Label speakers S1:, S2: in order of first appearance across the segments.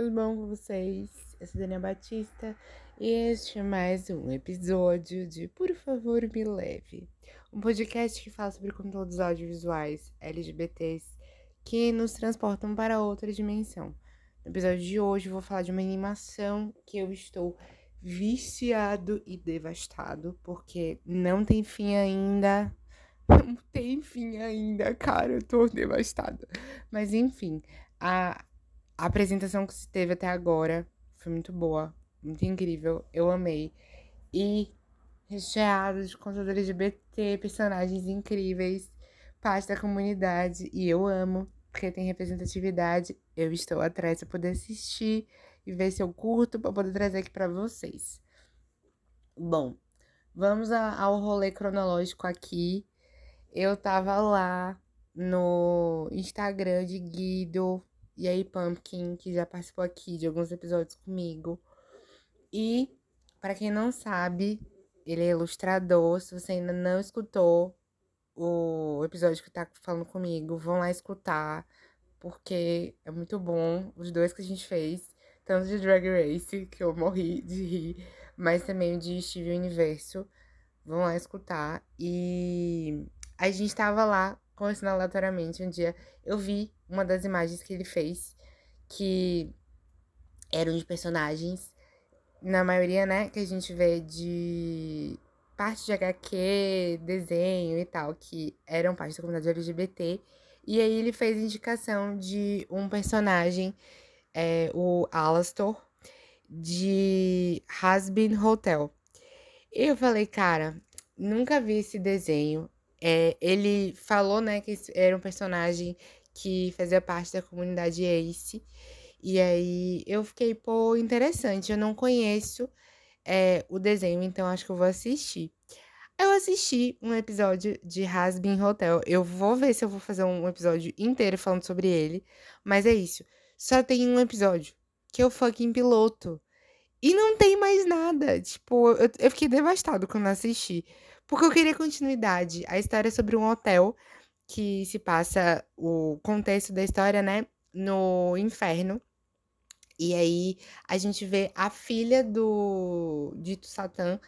S1: tudo bom com vocês? Eu sou Daniela Batista e este é mais um episódio de Por Favor Me Leve, um podcast que fala sobre conteúdos audiovisuais LGBTs que nos transportam para outra dimensão. No episódio de hoje eu vou falar de uma animação que eu estou viciado e devastado porque não tem fim ainda. Não tem fim ainda, cara, eu tô devastada. Mas enfim, a a apresentação que se teve até agora foi muito boa, muito incrível, eu amei. E recheado de conteúdo LGBT, personagens incríveis, parte da comunidade, e eu amo, porque tem representatividade. Eu estou atrás para poder assistir e ver se eu curto para poder trazer aqui para vocês. Bom, vamos ao rolê cronológico aqui. Eu tava lá no Instagram de Guido e aí Pumpkin, que já participou aqui de alguns episódios comigo. E, para quem não sabe, ele é ilustrador. Se você ainda não escutou o episódio que tá falando comigo, vão lá escutar, porque é muito bom. Os dois que a gente fez, tanto de Drag Race, que eu morri de rir, mas também de Steve Universo. Vão lá escutar. E a gente tava lá conversando aleatoriamente um dia. Eu vi uma das imagens que ele fez, que eram de personagens, na maioria, né, que a gente vê de parte de HQ, desenho e tal, que eram parte da comunidade LGBT. E aí ele fez indicação de um personagem, é, o Alastor, de Hasbin Hotel. E eu falei, cara, nunca vi esse desenho. É, ele falou, né, que era um personagem que fazia parte da comunidade Ace. E aí eu fiquei, pô, interessante. Eu não conheço é, o desenho, então acho que eu vou assistir. Eu assisti um episódio de Hasbin Hotel. Eu vou ver se eu vou fazer um episódio inteiro falando sobre ele. Mas é isso. Só tem um episódio, que é o fucking piloto. E não tem mais nada. Tipo, eu, eu fiquei devastado quando assisti. Porque eu queria continuidade. A história é sobre um hotel que se passa o contexto da história, né, no inferno. E aí a gente vê a filha do dito Satã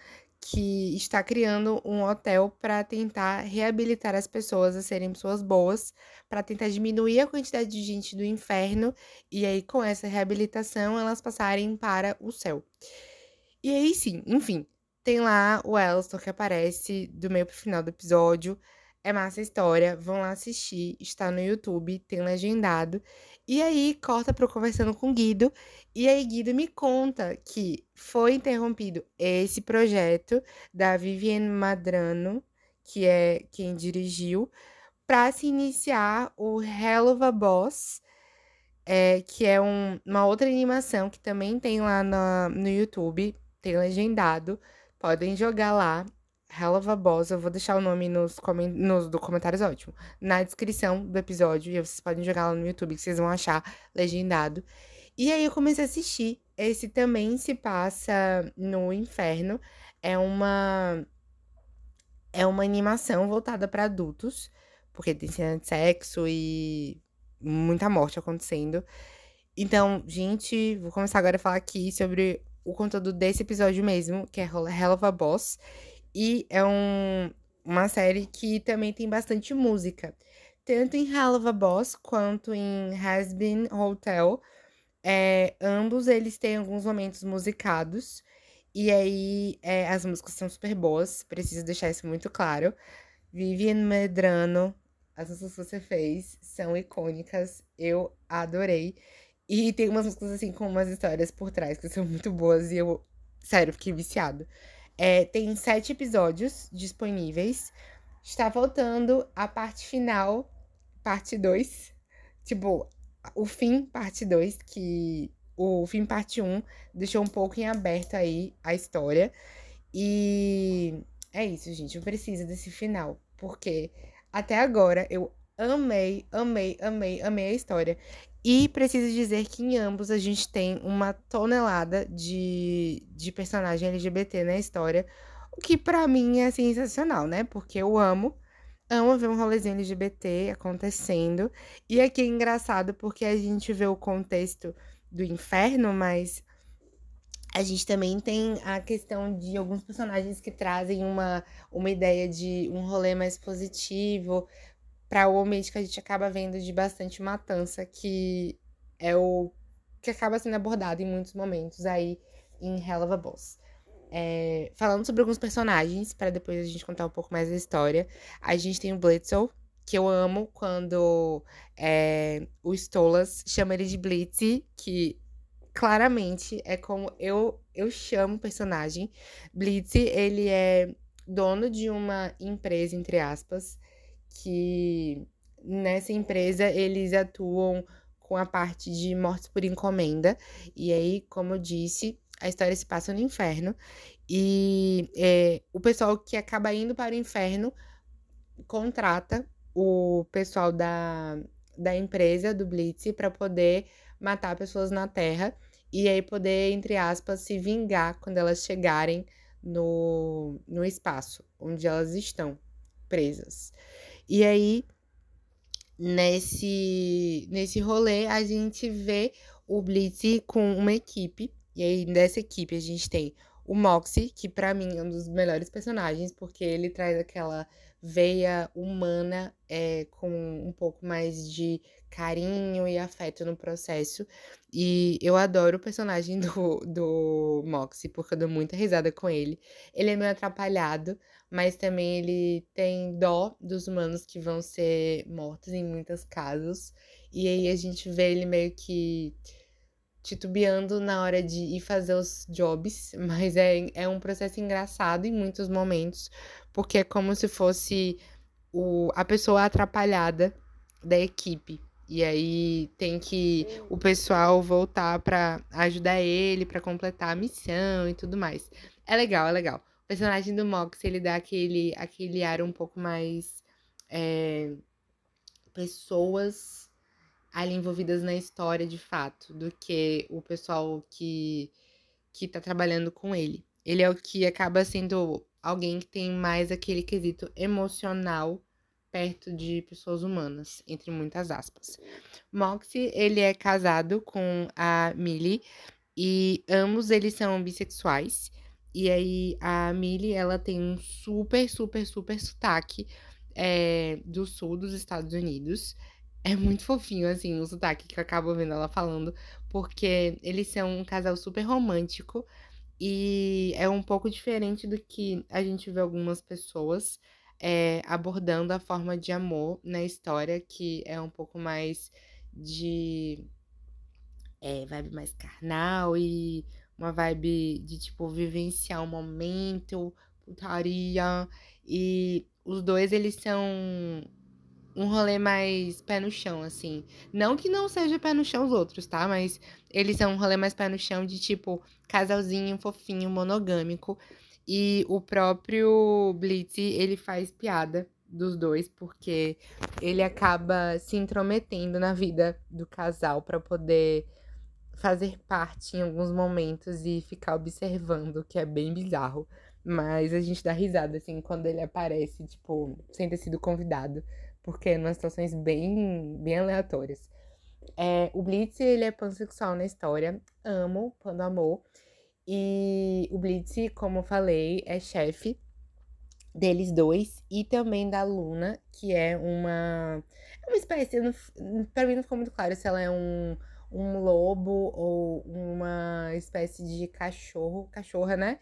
S1: que está criando um hotel para tentar reabilitar as pessoas a serem pessoas boas, para tentar diminuir a quantidade de gente do inferno e aí com essa reabilitação elas passarem para o céu. E aí sim, enfim, tem lá o Elston que aparece do meio pro final do episódio. É massa a história, vão lá assistir, está no YouTube, tem legendado. E aí corta pro conversando com Guido, e aí Guido me conta que foi interrompido esse projeto da Vivienne Madrano, que é quem dirigiu, para se iniciar o Hell of a Boss, é, que é um, uma outra animação que também tem lá no, no YouTube, tem legendado. Podem jogar lá. Hell of a Boss, eu vou deixar o nome nos, nos comentários, ótimo. Na descrição do episódio, e vocês podem jogar lá no YouTube, que vocês vão achar legendado. E aí eu comecei a assistir. Esse também se passa no inferno. É uma é uma animação voltada para adultos, porque tem cena de sexo e muita morte acontecendo. Então, gente, vou começar agora a falar aqui sobre o conteúdo desse episódio mesmo, que é Hell of a Boss. E é um, uma série que também tem bastante música. Tanto em Hell of a Boss quanto em Has Been Hotel. É, ambos eles têm alguns momentos musicados. E aí é, as músicas são super boas. Preciso deixar isso muito claro. Vivian Medrano, as músicas que você fez são icônicas. Eu adorei. E tem umas músicas, assim, com umas histórias por trás que são muito boas e eu, sério, fiquei viciado. É, tem sete episódios disponíveis. Está voltando a parte final, parte 2. Tipo, o fim, parte 2, que o fim, parte 1, um, deixou um pouco em aberto aí a história. E é isso, gente. Eu preciso desse final. Porque até agora eu amei, amei, amei, amei a história. E preciso dizer que em ambos a gente tem uma tonelada de, de personagem LGBT na história, o que para mim é sensacional, né? Porque eu amo, amo ver um rolezinho LGBT acontecendo. E aqui é engraçado porque a gente vê o contexto do inferno, mas a gente também tem a questão de alguns personagens que trazem uma, uma ideia de um rolê mais positivo para o ambiente que a gente acaba vendo de bastante matança, que é o que acaba sendo abordado em muitos momentos aí em Hell of a Boss. É, falando sobre alguns personagens, para depois a gente contar um pouco mais da história, a gente tem o Blitzel, que eu amo quando é, o Stolas chama ele de Blitz, que claramente é como eu, eu chamo o personagem. Blitz, ele é dono de uma empresa, entre aspas, que nessa empresa eles atuam com a parte de mortes por encomenda. E aí, como eu disse, a história se passa no inferno. E é, o pessoal que acaba indo para o inferno contrata o pessoal da, da empresa, do Blitz, para poder matar pessoas na Terra e aí poder, entre aspas, se vingar quando elas chegarem no, no espaço onde elas estão presas. E aí, nesse, nesse rolê, a gente vê o Blitz com uma equipe. E aí, nessa equipe, a gente tem o Moxie, que para mim é um dos melhores personagens, porque ele traz aquela veia humana é, com um pouco mais de carinho e afeto no processo. E eu adoro o personagem do, do Moxie, porque eu dou muita risada com ele. Ele é meio atrapalhado, mas também ele tem dó dos humanos que vão ser mortos em muitos casos. E aí a gente vê ele meio que titubeando na hora de ir fazer os jobs, mas é, é um processo engraçado em muitos momentos, porque é como se fosse o, a pessoa atrapalhada da equipe. E aí tem que o pessoal voltar para ajudar ele, para completar a missão e tudo mais. É legal, é legal. O personagem do Mox, ele dá aquele, aquele ar um pouco mais. É, pessoas ali envolvidas na história de fato, do que o pessoal que, que tá trabalhando com ele. Ele é o que acaba sendo alguém que tem mais aquele quesito emocional perto de pessoas humanas, entre muitas aspas. Moxie, ele é casado com a Millie e ambos eles são bissexuais. E aí a Millie, ela tem um super, super, super sotaque é, do sul dos Estados Unidos. É muito fofinho, assim, o sotaque que eu acabo ouvindo ela falando, porque eles são um casal super romântico, e é um pouco diferente do que a gente vê algumas pessoas é, abordando a forma de amor na história, que é um pouco mais de é, vibe mais carnal e uma vibe de tipo vivenciar um momento, putaria. E os dois eles são um rolê mais pé no chão, assim. Não que não seja pé no chão os outros, tá? Mas eles são um rolê mais pé no chão de tipo casalzinho, fofinho, monogâmico. E o próprio Blitz, ele faz piada dos dois, porque ele acaba se intrometendo na vida do casal para poder fazer parte em alguns momentos e ficar observando, que é bem bizarro. Mas a gente dá risada, assim, quando ele aparece, tipo, sem ter sido convidado porque é umas situações bem, bem aleatórias. É, o Blitz, ele é pansexual na história, amo Pando Amor. E o Blitz, como falei, é chefe deles dois e também da Luna, que é uma, é uma espécie, para mim não ficou muito claro se ela é um, um lobo ou uma espécie de cachorro, cachorra, né?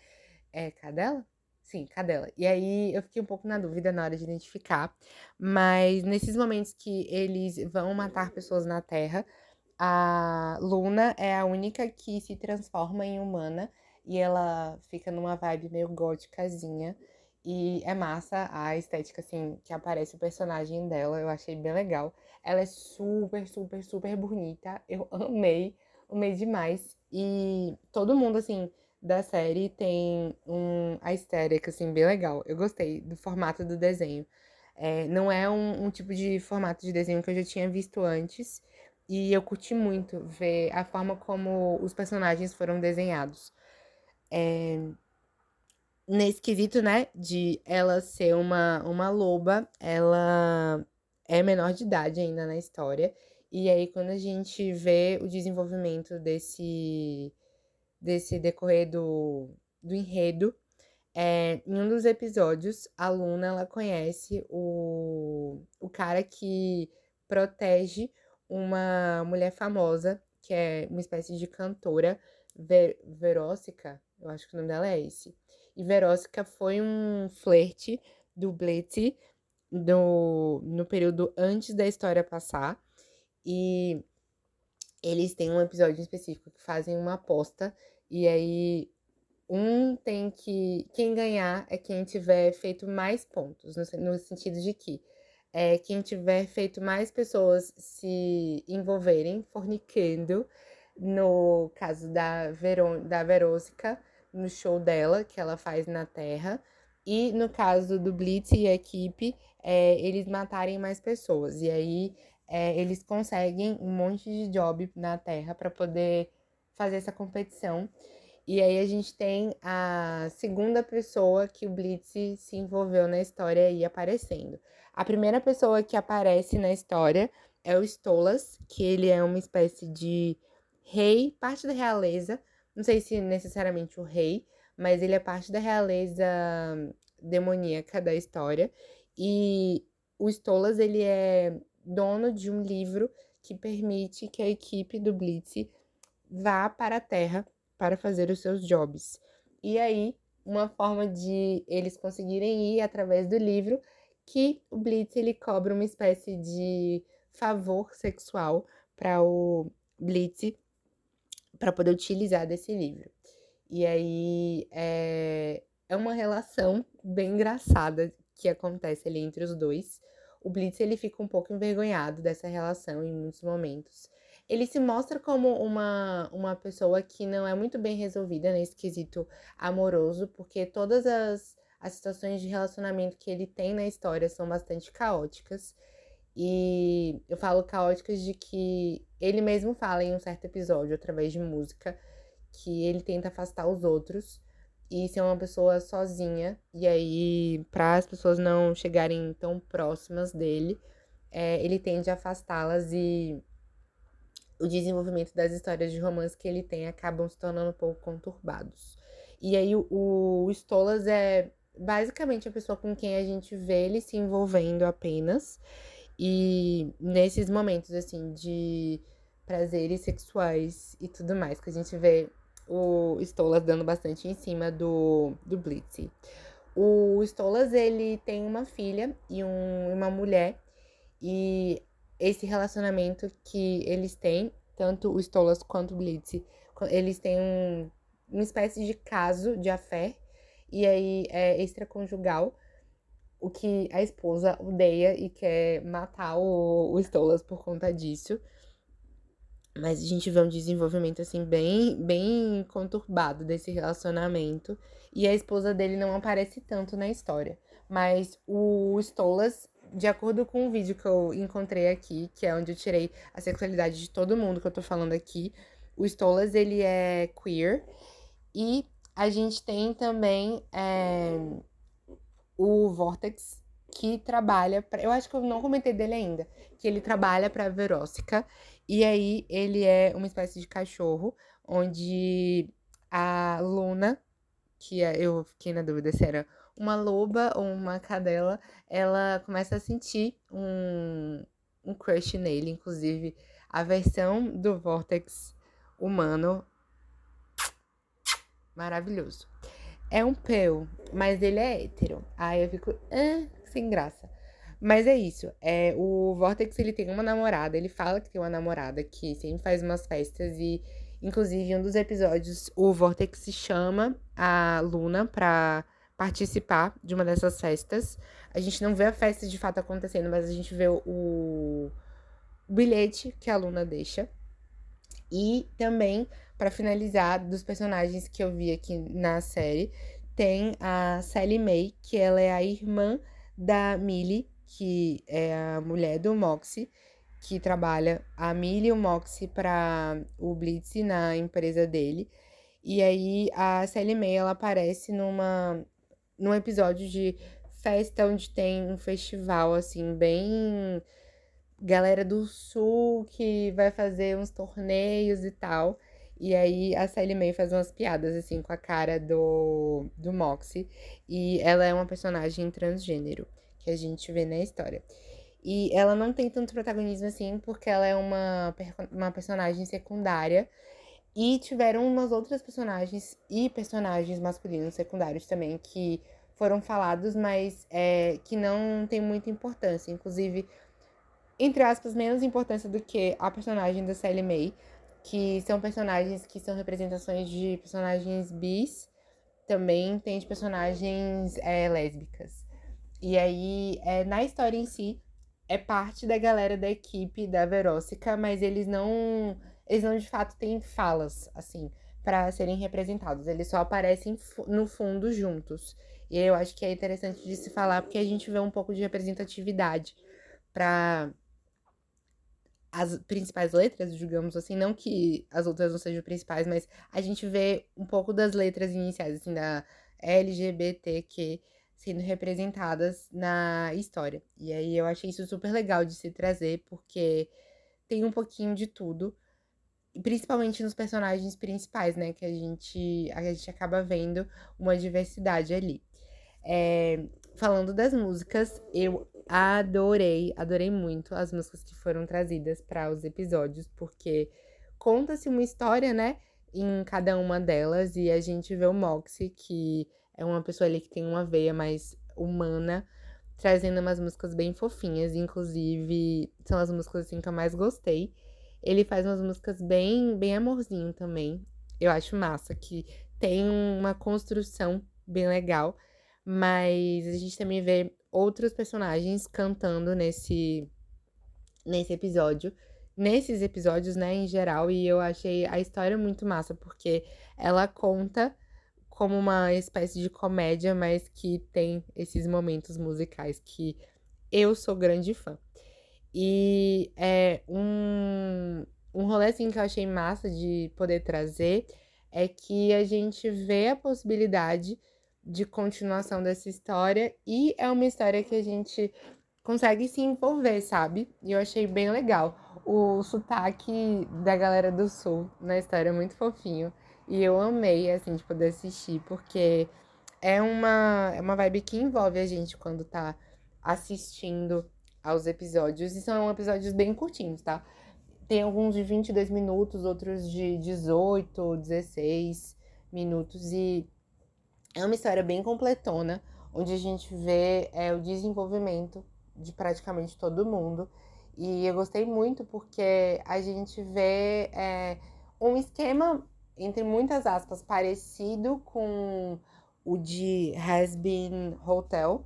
S1: É cadela? Sim, cadela. E aí eu fiquei um pouco na dúvida na hora de identificar, mas nesses momentos que eles vão matar pessoas na Terra, a Luna é a única que se transforma em humana e ela fica numa vibe meio góticazinha. E é massa a estética, assim, que aparece o personagem dela. Eu achei bem legal. Ela é super, super, super bonita. Eu amei, amei demais. E todo mundo, assim, da série tem um, a estética, assim, bem legal. Eu gostei do formato do desenho. É, não é um, um, tipo de formato de desenho que eu já tinha visto antes. E eu curti muito ver a forma como os personagens foram desenhados. É, nesse quesito, né, de ela ser uma, uma loba, ela é menor de idade ainda na história. E aí, quando a gente vê o desenvolvimento desse, desse decorrer do, do enredo, é, em um dos episódios, a Luna ela conhece o, o cara que protege uma mulher famosa, que é uma espécie de cantora, Ver, eu acho que o nome dela é esse. E Verósica foi um flerte do Blitz no, no período antes da história passar. E eles têm um episódio específico que fazem uma aposta. E aí um tem que. Quem ganhar é quem tiver feito mais pontos, no, no sentido de que é quem tiver feito mais pessoas se envolverem, fornicando, no caso da, Verô, da Verósica, no show dela, que ela faz na Terra, e no caso do Blitz e a equipe, é, eles matarem mais pessoas. E aí é, eles conseguem um monte de job na Terra para poder fazer essa competição. E aí a gente tem a segunda pessoa que o Blitz se envolveu na história aí aparecendo. A primeira pessoa que aparece na história é o Stolas, que ele é uma espécie de rei, parte da realeza, não sei se necessariamente o rei, mas ele é parte da realeza demoníaca da história. E o Stolas, ele é dono de um livro que permite que a equipe do Blitz vá para a Terra para fazer os seus jobs. E aí, uma forma de eles conseguirem ir através do livro, que o Blitz ele cobra uma espécie de favor sexual para o Blitz para poder utilizar desse livro. E aí é, é uma relação bem engraçada que acontece ali entre os dois. O Blitz ele fica um pouco envergonhado dessa relação em muitos momentos. Ele se mostra como uma, uma pessoa que não é muito bem resolvida nesse quesito amoroso, porque todas as, as situações de relacionamento que ele tem na história são bastante caóticas. E eu falo caóticas de que ele mesmo fala em um certo episódio, através de música, que ele tenta afastar os outros e ser uma pessoa sozinha. E aí, para as pessoas não chegarem tão próximas dele, é, ele tende a afastá-las e o desenvolvimento das histórias de romance que ele tem acabam se tornando um pouco conturbados. E aí, o, o Stolas é basicamente a pessoa com quem a gente vê ele se envolvendo apenas. E nesses momentos, assim, de prazeres sexuais e tudo mais, que a gente vê o Stolas dando bastante em cima do, do Blitz. O Stolas, ele tem uma filha e um, uma mulher, e esse relacionamento que eles têm, tanto o Stolas quanto o Blitz, eles têm um, uma espécie de caso de afé, e aí é extraconjugal, o que a esposa odeia e quer matar o, o Stolas por conta disso. Mas a gente vê um desenvolvimento assim bem, bem conturbado desse relacionamento. E a esposa dele não aparece tanto na história. Mas o Stolas, de acordo com o vídeo que eu encontrei aqui, que é onde eu tirei a sexualidade de todo mundo que eu tô falando aqui, o Stolas ele é queer. E a gente tem também é, o Vortex, que trabalha pra, eu acho que eu não comentei dele ainda, que ele trabalha para Verósica e aí ele é uma espécie de cachorro onde a Luna, que é, eu fiquei na dúvida se era uma loba ou uma cadela, ela começa a sentir um, um crush nele, inclusive a versão do Vortex humano maravilhoso. É um peu, mas ele é hétero. Aí eu fico, ah, sem graça. Mas é isso. É, o Vortex ele tem uma namorada, ele fala que tem uma namorada que sempre faz umas festas e, inclusive, em um dos episódios, o Vortex chama a Luna pra participar de uma dessas festas. A gente não vê a festa de fato acontecendo, mas a gente vê o, bilhete que a Luna deixa. E também para finalizar, dos personagens que eu vi aqui na série, tem a Sally May, que ela é a irmã da Millie, que é a mulher do Moxie, que trabalha a Millie e o Moxie para o Blitz na empresa dele. E aí a Sally May ela aparece numa num episódio de festa onde tem um festival assim bem galera do sul que vai fazer uns torneios e tal. E aí a Sally May faz umas piadas assim com a cara do, do Moxie. E ela é uma personagem transgênero que a gente vê na história. E ela não tem tanto protagonismo assim, porque ela é uma, uma personagem secundária. E tiveram umas outras personagens e personagens masculinos secundários também que foram falados, mas é, que não tem muita importância. Inclusive, entre aspas, menos importância do que a personagem da Sally May que são personagens que são representações de personagens bis, também tem de personagens é, lésbicas. E aí, é, na história em si, é parte da galera da equipe da Verósica, mas eles não, eles não de fato têm falas, assim, para serem representados. Eles só aparecem no fundo juntos. E eu acho que é interessante de se falar, porque a gente vê um pouco de representatividade para as principais letras, digamos assim, não que as outras não sejam principais, mas a gente vê um pouco das letras iniciais, assim, da LGBTQ sendo representadas na história. E aí eu achei isso super legal de se trazer, porque tem um pouquinho de tudo, principalmente nos personagens principais, né, que a gente, a gente acaba vendo uma diversidade ali. É, falando das músicas, eu adorei, adorei muito as músicas que foram trazidas para os episódios, porque conta-se uma história, né, em cada uma delas, e a gente vê o Moxie, que é uma pessoa ali que tem uma veia mais humana, trazendo umas músicas bem fofinhas, inclusive são as músicas assim que eu mais gostei. Ele faz umas músicas bem, bem amorzinho também. Eu acho massa que tem uma construção bem legal, mas a gente também vê outros personagens cantando nesse, nesse episódio. Nesses episódios, né, em geral, e eu achei a história muito massa, porque ela conta como uma espécie de comédia, mas que tem esses momentos musicais que eu sou grande fã. E é um, um rolê assim que eu achei massa de poder trazer é que a gente vê a possibilidade de continuação dessa história e é uma história que a gente consegue se envolver, sabe? E eu achei bem legal. O sotaque da galera do sul na história é muito fofinho e eu amei assim de poder assistir porque é uma é uma vibe que envolve a gente quando tá assistindo aos episódios e são episódios bem curtinhos, tá? Tem alguns de 22 minutos, outros de 18, 16 minutos e é uma história bem completona, onde a gente vê é, o desenvolvimento de praticamente todo mundo. E eu gostei muito porque a gente vê é, um esquema, entre muitas aspas, parecido com o de Has Been Hotel,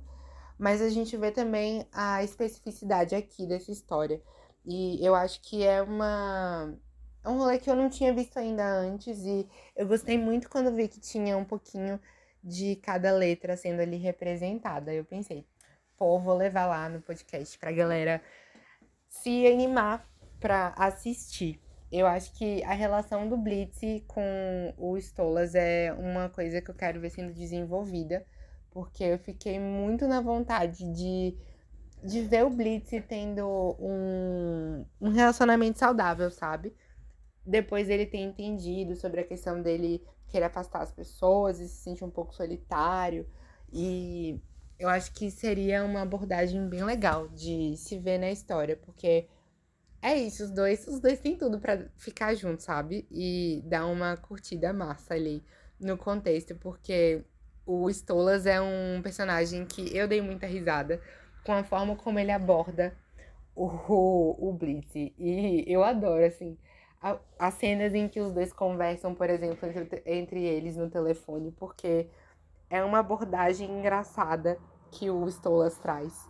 S1: mas a gente vê também a especificidade aqui dessa história. E eu acho que é uma. É um rolê que eu não tinha visto ainda antes, e eu gostei muito quando vi que tinha um pouquinho de cada letra sendo ali representada. Eu pensei, pô, vou levar lá no podcast pra galera se animar pra assistir. Eu acho que a relação do Blitz com o Stolas é uma coisa que eu quero ver sendo desenvolvida, porque eu fiquei muito na vontade de, de ver o Blitz tendo um, um relacionamento saudável, sabe? Depois ele ter entendido sobre a questão dele querer afastar as pessoas e se sentir um pouco solitário. E eu acho que seria uma abordagem bem legal de se ver na história, porque é isso, os dois, os dois têm tudo para ficar juntos, sabe? E dar uma curtida massa ali no contexto, porque o Stolas é um personagem que eu dei muita risada com a forma como ele aborda o, o, Blitz. E eu adoro, assim as cenas em que os dois conversam, por exemplo, entre, entre eles no telefone, porque é uma abordagem engraçada que o Stolas traz.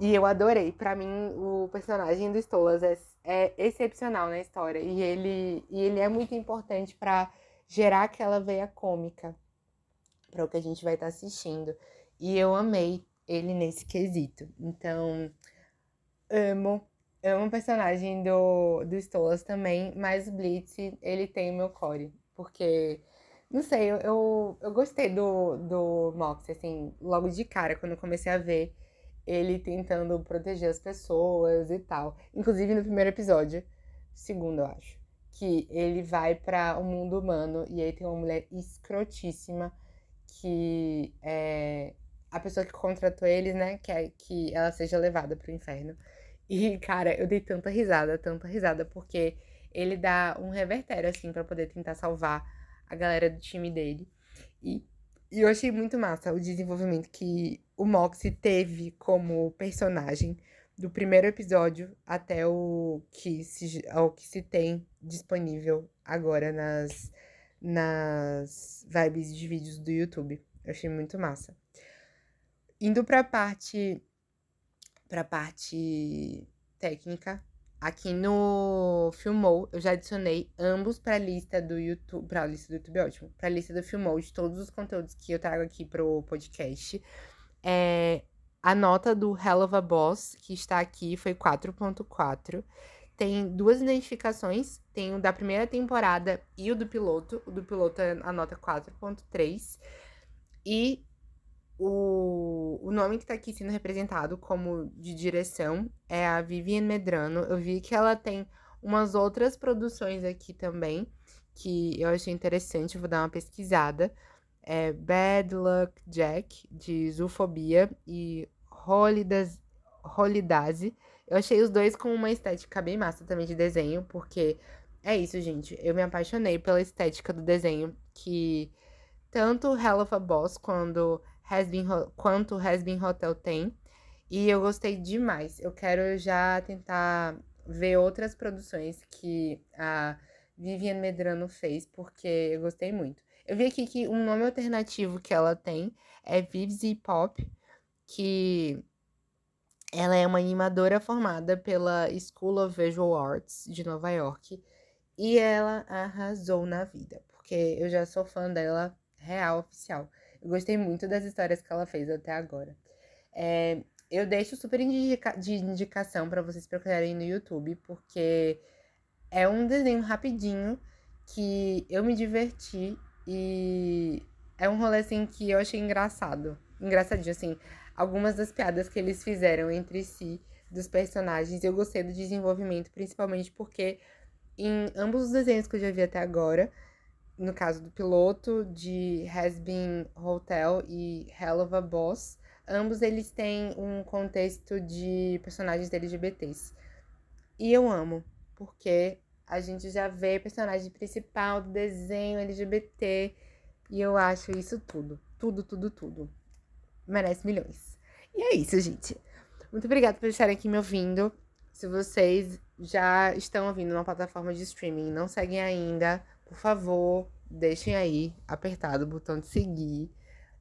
S1: E eu adorei. Para mim, o personagem do Stolas é, é, excepcional na história. E ele, e ele é muito importante para gerar aquela veia cômica para o que a gente vai estar tá assistindo. E eu amei ele nesse quesito. Então, amo é um personagem do, do Stolas também, mas o Blitz, ele tem meu core. Porque, não sei, eu, eu, eu gostei do, do Mox, assim, logo de cara, quando eu comecei a ver. ele tentando proteger as pessoas e tal. Inclusive no primeiro episódio, segundo eu acho, que ele vai para o mundo humano e aí tem uma mulher escrotíssima que é a pessoa que contratou eles, né, quer que ela seja levada pro inferno. E, cara, eu dei tanta risada, tanta risada, porque ele dá um revertério, assim, para poder tentar salvar a galera do time dele. E, e eu achei muito massa o desenvolvimento que o Moxie teve como personagem do primeiro episódio até o que se, ao que se tem disponível agora nas, nas vibes de vídeos do YouTube. Eu achei muito massa. Indo pra parte pra parte técnica, aqui no Filmou, eu já adicionei ambos para a lista do YouTube, para a lista do YouTube, ótimo, para a lista do Filmou de todos os conteúdos que eu trago aqui pro podcast. É, a nota do Hell of a Boss, que está aqui, foi 4.4. Tem duas identificações, tem o da primeira temporada e o do piloto. O do piloto é a nota 4.3. E o, o nome que tá aqui sendo representado como de direção é a Vivian Medrano. Eu vi que ela tem umas outras produções aqui também, que eu achei interessante, vou dar uma pesquisada. É Bad Luck Jack, de Zoofobia, e Holidaze. Eu achei os dois com uma estética bem massa também de desenho, porque é isso, gente. Eu me apaixonei pela estética do desenho, que tanto Hell of a Boss quando Has Been, quanto Has Been Hotel tem. E eu gostei demais. Eu quero já tentar ver outras produções que a Vivian Medrano fez, porque eu gostei muito. Eu vi aqui que um nome alternativo que ela tem é Vivzy Pop, que ela é uma animadora formada pela School of Visual Arts de Nova York e ela arrasou na vida, porque eu já sou fã dela real oficial. Eu gostei muito das histórias que ela fez até agora. É, eu deixo super indica de indicação para vocês procurarem no YouTube, porque é um desenho rapidinho que eu me diverti e é um rolê assim que eu achei engraçado. Engraçadinho, assim. Algumas das piadas que eles fizeram entre si, dos personagens, eu gostei do desenvolvimento, principalmente porque em ambos os desenhos que eu já vi até agora, no caso do piloto de Has Been Hotel e Hell of a Boss, ambos eles têm um contexto de personagens LGBTs. E eu amo, porque a gente já vê personagem principal do desenho LGBT e eu acho isso tudo, tudo, tudo, tudo. Merece milhões. E é isso, gente. Muito obrigada por estarem aqui me ouvindo. Se vocês já estão ouvindo na plataforma de streaming e não seguem ainda, por favor, deixem aí apertado o botão de seguir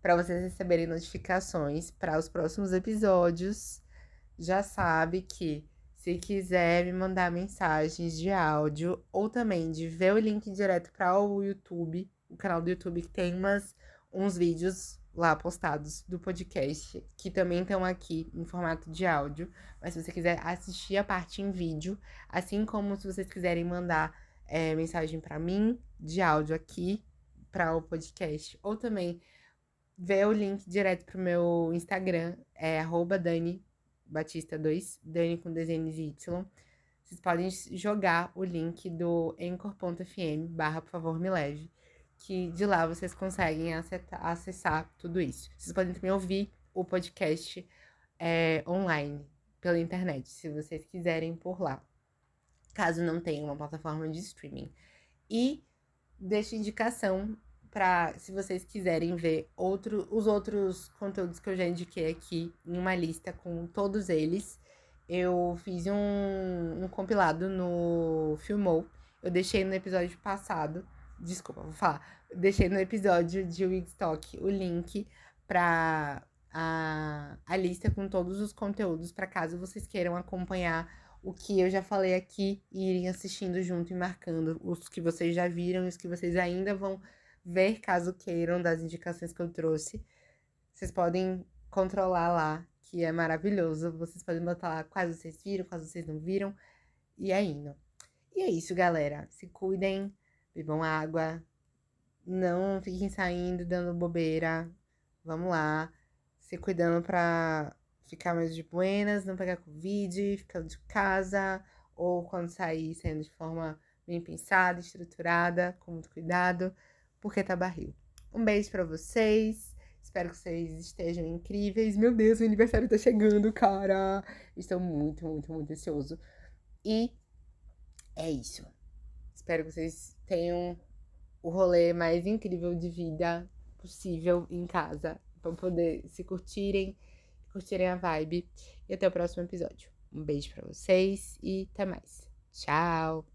S1: para vocês receberem notificações para os próximos episódios. Já sabe que se quiser me mandar mensagens de áudio ou também de ver o link direto para o YouTube, o canal do YouTube que tem umas, uns vídeos lá postados do podcast, que também estão aqui em formato de áudio. Mas se você quiser assistir a parte em vídeo, assim como se vocês quiserem mandar é, mensagem para mim de áudio aqui para o podcast, ou também ver o link direto pro meu Instagram, é arroba Dani Batista 2, Dani com desenhos Y. Vocês podem jogar o link do Anchor.fm barra, por favor, me leve, que de lá vocês conseguem acessar tudo isso. Vocês podem também ouvir o podcast é, online, pela internet, se vocês quiserem por lá caso não tenha uma plataforma de streaming. E deixo indicação para se vocês quiserem ver outro, os outros conteúdos que eu já indiquei aqui em uma lista com todos eles. Eu fiz um, um compilado no Filmou. Eu deixei no episódio passado. Desculpa, vou falar. Deixei no episódio de Wigstock o link para a, a lista com todos os conteúdos, para caso vocês queiram acompanhar o que eu já falei aqui e irem assistindo junto e marcando os que vocês já viram e os que vocês ainda vão ver caso queiram das indicações que eu trouxe. Vocês podem controlar lá, que é maravilhoso. Vocês podem botar lá quais vocês viram, quais vocês não viram e é indo. E é isso, galera. Se cuidem, bebam água, não fiquem saindo dando bobeira. Vamos lá, se cuidando pra ficar mais de buenas, não pegar Covid, ficando de casa, ou quando sair, saindo de forma bem pensada, estruturada, com muito cuidado, porque tá barril. Um beijo para vocês. Espero que vocês estejam incríveis. Meu Deus, o aniversário tá chegando, cara. Estou muito, muito, muito ansioso. E é isso. Espero que vocês tenham o rolê mais incrível de vida possível em casa. Pra poder se curtirem, curtirem a vibe. E até o próximo episódio. Um beijo para vocês e até mais. Tchau!